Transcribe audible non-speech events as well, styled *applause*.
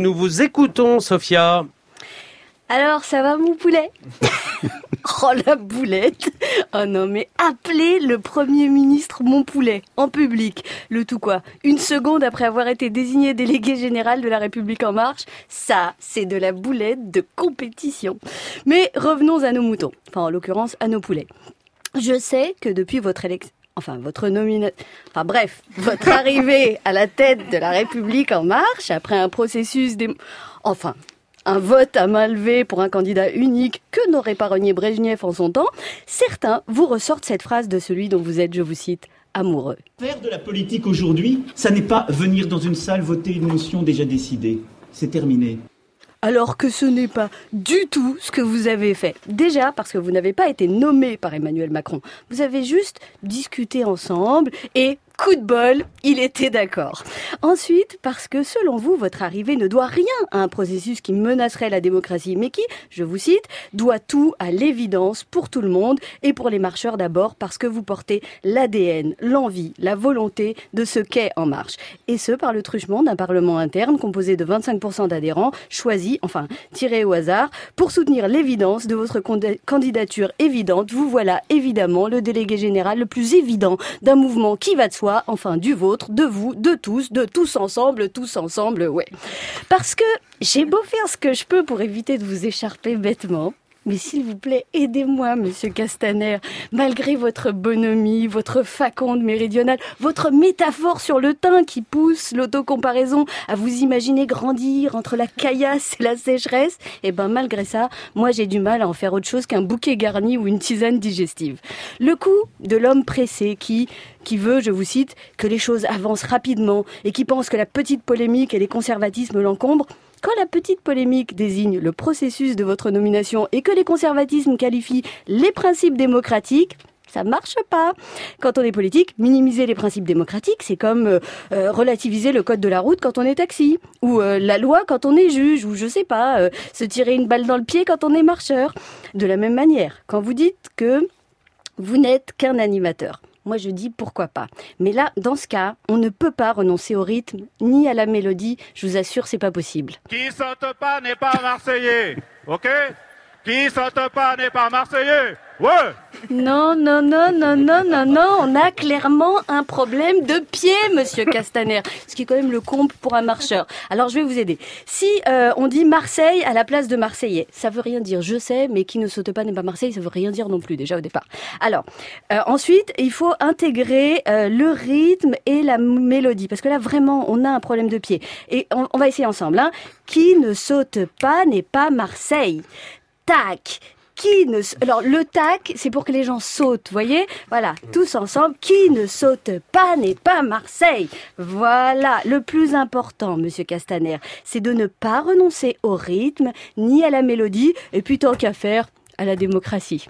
Nous vous écoutons, Sophia. Alors, ça va mon poulet? *laughs* Oh la boulette Oh non mais appelez le Premier ministre mon poulet en public. Le tout quoi? Une seconde après avoir été désigné délégué général de la République en marche Ça, c'est de la boulette de compétition. Mais revenons à nos moutons. Enfin en l'occurrence à nos poulets. Je sais que depuis votre élection enfin votre nomination, enfin bref, *laughs* votre arrivée à la tête de la République en marche après un processus enfin un vote à main levée pour un candidat unique que n'aurait pas renié Brejnev en son temps, certains vous ressortent cette phrase de celui dont vous êtes, je vous cite, amoureux. Faire de la politique aujourd'hui, ça n'est pas venir dans une salle voter une motion déjà décidée. C'est terminé alors que ce n'est pas du tout ce que vous avez fait. Déjà parce que vous n'avez pas été nommé par Emmanuel Macron. Vous avez juste discuté ensemble et coup de bol, il était d'accord. Ensuite, parce que selon vous, votre arrivée ne doit rien à un processus qui menacerait la démocratie, mais qui, je vous cite, doit tout à l'évidence pour tout le monde et pour les marcheurs d'abord parce que vous portez l'ADN, l'envie, la volonté de ce qu'est En Marche. Et ce, par le truchement d'un Parlement interne composé de 25% d'adhérents choisis, enfin tirés au hasard, pour soutenir l'évidence de votre candidature évidente. Vous voilà évidemment le délégué général le plus évident d'un mouvement qui va de soi enfin du vôtre, de vous, de tous, de tous ensemble, tous ensemble, ouais. Parce que j'ai beau faire ce que je peux pour éviter de vous écharper bêtement, mais s'il vous plaît, aidez-moi, monsieur Castaner. Malgré votre bonhomie, votre faconde méridionale, votre métaphore sur le teint qui pousse l'autocomparaison à vous imaginer grandir entre la caillasse et la sécheresse, et eh ben malgré ça, moi j'ai du mal à en faire autre chose qu'un bouquet garni ou une tisane digestive. Le coup de l'homme pressé qui qui veut, je vous cite, que les choses avancent rapidement et qui pense que la petite polémique et les conservatismes l'encombrent, quand la petite polémique désigne le processus de votre nomination et que les conservatismes qualifient les principes démocratiques, ça marche pas. Quand on est politique, minimiser les principes démocratiques, c'est comme euh, euh, relativiser le code de la route quand on est taxi, ou euh, la loi quand on est juge, ou je sais pas, se tirer une balle dans le pied quand on est marcheur. De la même manière, quand vous dites que vous n'êtes qu'un animateur, moi je dis pourquoi pas. Mais là, dans ce cas, on ne peut pas renoncer au rythme ni à la mélodie. Je vous assure, c'est pas possible. Qui saute pas n'est pas marseillais, ok? Qui saute pas n'est pas marseillais. Ouais Non, non, non, non, non, non, non, on a clairement un problème de pied, monsieur Castaner. Ce qui est quand même le comble pour un marcheur. Alors, je vais vous aider. Si euh, on dit Marseille à la place de Marseillais, ça veut rien dire, je sais, mais qui ne saute pas n'est pas Marseille, ça veut rien dire non plus, déjà au départ. Alors, euh, ensuite, il faut intégrer euh, le rythme et la mélodie, parce que là, vraiment, on a un problème de pied. Et on, on va essayer ensemble. Hein. Qui ne saute pas n'est pas Marseille. Tac Alors, le tac, c'est pour que les gens sautent, voyez? Voilà, tous ensemble. Qui ne saute pas n'est pas Marseille. Voilà, le plus important, monsieur Castaner, c'est de ne pas renoncer au rythme, ni à la mélodie, et puis tant qu'à faire, à la démocratie.